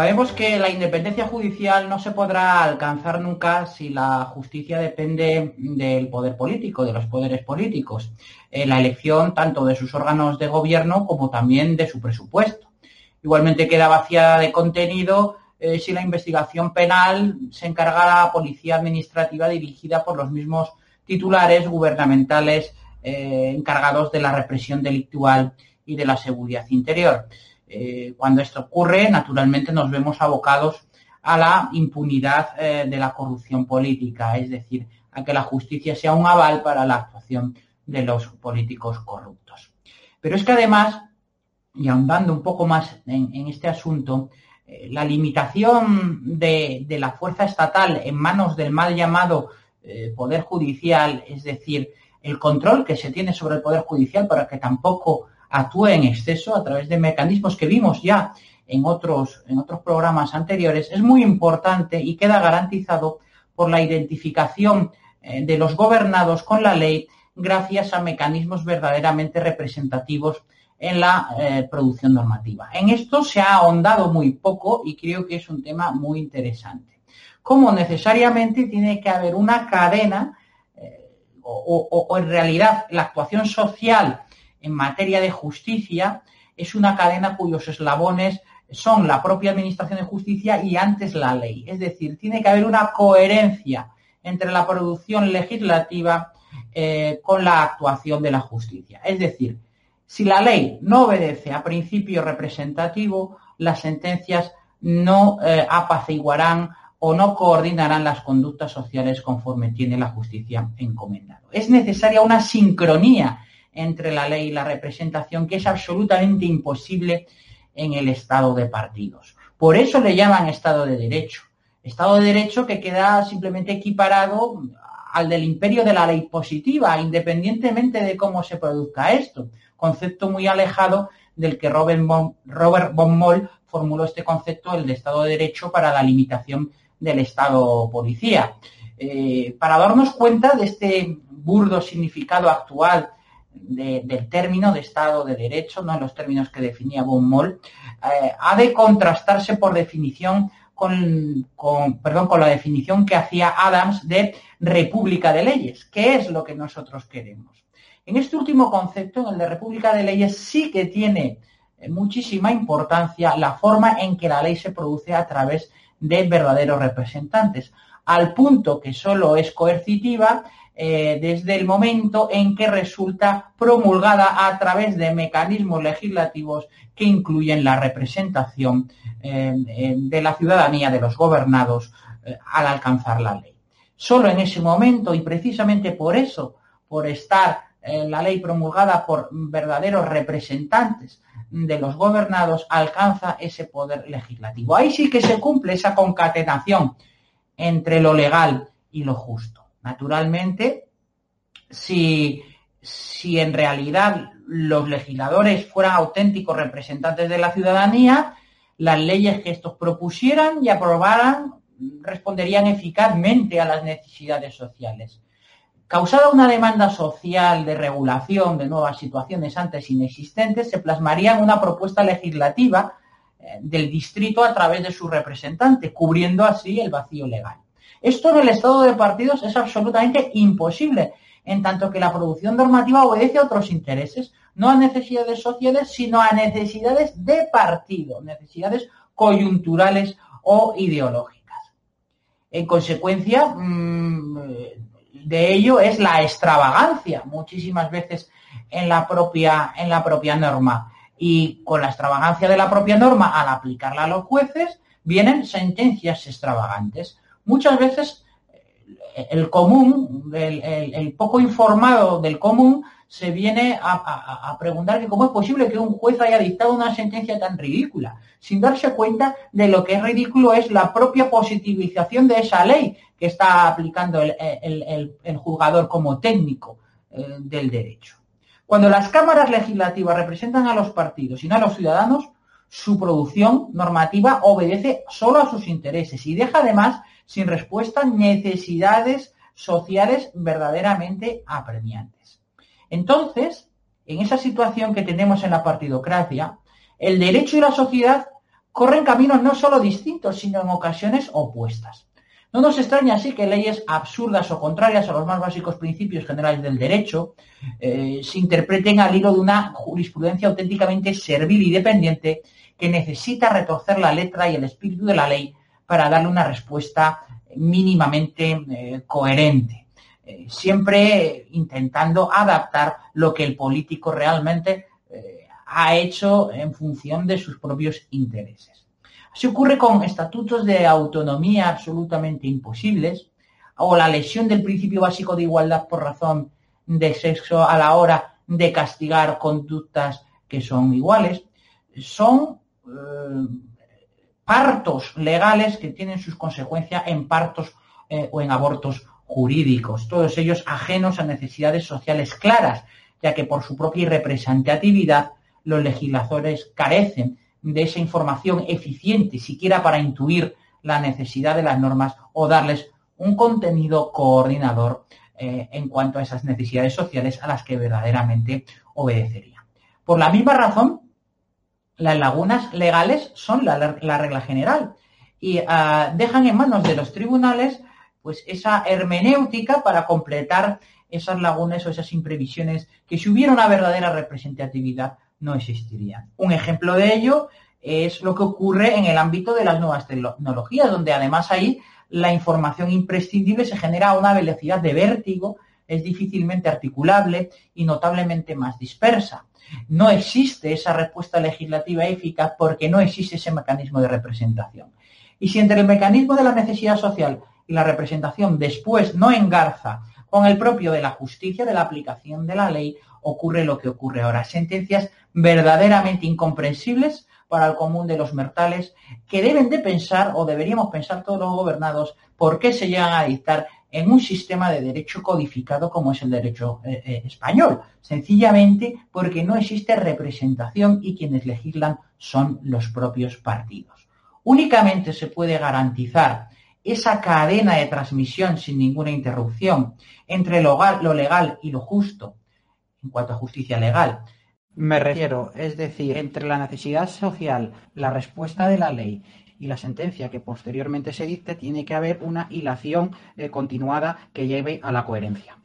Sabemos que la independencia judicial no se podrá alcanzar nunca si la justicia depende del poder político, de los poderes políticos, la elección tanto de sus órganos de gobierno como también de su presupuesto. Igualmente queda vacía de contenido eh, si la investigación penal se encarga a policía administrativa dirigida por los mismos titulares gubernamentales eh, encargados de la represión delictual y de la seguridad interior. Eh, cuando esto ocurre, naturalmente nos vemos abocados a la impunidad eh, de la corrupción política, es decir, a que la justicia sea un aval para la actuación de los políticos corruptos. Pero es que además, y ahondando un poco más en, este asunto, eh, la limitación de, la fuerza estatal en manos del mal llamado Poder Judicial, es decir, el control que se tiene sobre el Poder Judicial para que tampoco actúe en exceso a través de mecanismos que vimos ya en otros, en otros programas anteriores, es muy importante y queda garantizado por la identificación eh, de los gobernados con la ley gracias a mecanismos verdaderamente representativos en la eh, producción normativa. En esto se ha ahondado muy poco y creo que es un tema muy interesante. Como necesariamente tiene que haber una cadena eh, o, en realidad la actuación social en materia de justicia es una cadena cuyos eslabones son la propia Administración de Justicia y antes la ley. Es decir, tiene que haber una coherencia entre la producción legislativa eh, con la actuación de la justicia. Es decir, si la ley no obedece a principio representativo, las sentencias no eh, apaciguarán o no coordinarán las conductas sociales conforme tiene la justicia encomendado. Es necesaria una sincronía entre la ley y la representación que es absolutamente imposible en el Estado de partidos. Por eso le llaman Estado de Derecho. Estado de Derecho que queda simplemente equiparado al del imperio de la ley positiva, independientemente de cómo se produzca esto. Concepto muy alejado del que Robert von, Moll formuló este concepto, el de Estado de Derecho, para la limitación del Estado policía. Eh, para darnos cuenta de este burdo significado actual del término de Estado de Derecho, no en los términos que definía Von Moll, eh, ha de contrastarse por definición con, perdón, con la definición que hacía Adams de República de Leyes. ¿Qué es lo que nosotros queremos? En este último concepto, en el de República de Leyes, sí que tiene eh, muchísima importancia la forma en que la ley se produce a través de verdaderos representantes, al punto que solo es coercitiva eh, desde el momento en que resulta promulgada a través de mecanismos legislativos que incluyen la representación eh, eh, de la ciudadanía, de los gobernados, al alcanzar la ley. Solo en ese momento, y precisamente por eso, por estar la ley promulgada por verdaderos representantes de los gobernados, alcanza ese poder legislativo. Ahí sí que se cumple esa concatenación entre lo legal y lo justo. Naturalmente, si, en realidad los legisladores fueran auténticos representantes de la ciudadanía, las leyes que estos propusieran y aprobaran responderían eficazmente a las necesidades sociales. Causada una demanda social de regulación de nuevas situaciones antes inexistentes, se plasmaría en una propuesta legislativa eh, del distrito a través de su representante, cubriendo así el vacío legal. Esto en el estado de partidos es absolutamente imposible, en tanto que la producción normativa obedece a otros intereses, no a necesidades sociales, sino a necesidades de partido, necesidades coyunturales o ideológicas. En consecuencia mm, de ello es la extravagancia, muchísimas veces en la propia, en la propia norma. Y con la extravagancia de la propia norma, al aplicarla a los jueces, vienen sentencias extravagantes muchas veces eh, el común, el, poco informado del común, se viene a, preguntar que cómo es posible que un juez haya dictado una sentencia tan ridícula, sin darse cuenta de lo que es ridículo es la propia positivización de esa ley que está aplicando el, juzgador como técnico eh, del derecho. Cuando las cámaras legislativas representan a los partidos y no a los ciudadanos, su producción normativa obedece solo a sus intereses y deja además sin respuesta necesidades sociales verdaderamente apremiantes. Entonces, en esa situación que tenemos en la partidocracia, el derecho y la sociedad corren caminos no solo distintos, sino en ocasiones opuestas. No nos extraña así que leyes absurdas o contrarias a los más básicos principios generales del derecho eh, se interpreten al hilo de una jurisprudencia auténticamente servil y dependiente que necesita retorcer la letra y el espíritu de la ley para darle una respuesta mínimamente eh, coherente, eh, siempre intentando adaptar lo que el político realmente ha hecho en función de sus propios intereses. Así ocurre con estatutos de autonomía absolutamente imposibles o la lesión del principio básico de igualdad por razón de sexo a la hora de castigar conductas que son iguales. Son eh, partos legales que tienen sus consecuencias en partos eh, o en abortos jurídicos, todos ellos ajenos a necesidades sociales claras, ya que por su propia representatividad los legisladores carecen de esa información eficiente, siquiera para intuir la necesidad de las normas o darles un contenido coordinador eh, en cuanto a esas necesidades sociales a las que verdaderamente obedecería. Por la misma razón, las lagunas legales son la, regla general y ah, dejan en manos de los tribunales pues esa hermenéutica para completar esas lagunas o esas imprevisiones que si hubiera una verdadera representatividad no existirían. Un ejemplo de ello es lo que ocurre en el ámbito de las nuevas tecnologías, donde además ahí la información imprescindible se genera a una velocidad de vértigo, es difícilmente articulable y notablemente más dispersa. No existe esa respuesta legislativa eficaz porque no existe ese mecanismo de representación. Y si entre el mecanismo de la necesidad social y la representación después no engarza con el propio de la justicia, de la aplicación de la ley, ocurre lo que ocurre ahora. Sentencias verdaderamente incomprensibles para el común de los mortales que deben de pensar o deberíamos pensar todos los gobernados por qué se llegan a dictar en un sistema de derecho codificado como es el derecho eh, eh, español. Sencillamente porque no existe representación y quienes legislan son los propios partidos. Únicamente se puede garantizar esa cadena de transmisión sin ninguna interrupción entre lo, legal y lo justo en cuanto a justicia legal. Me refiero, es decir, entre la necesidad social, la respuesta de la ley y la sentencia que posteriormente se dicte, tiene que haber una hilación eh, continuada que lleve a la coherencia.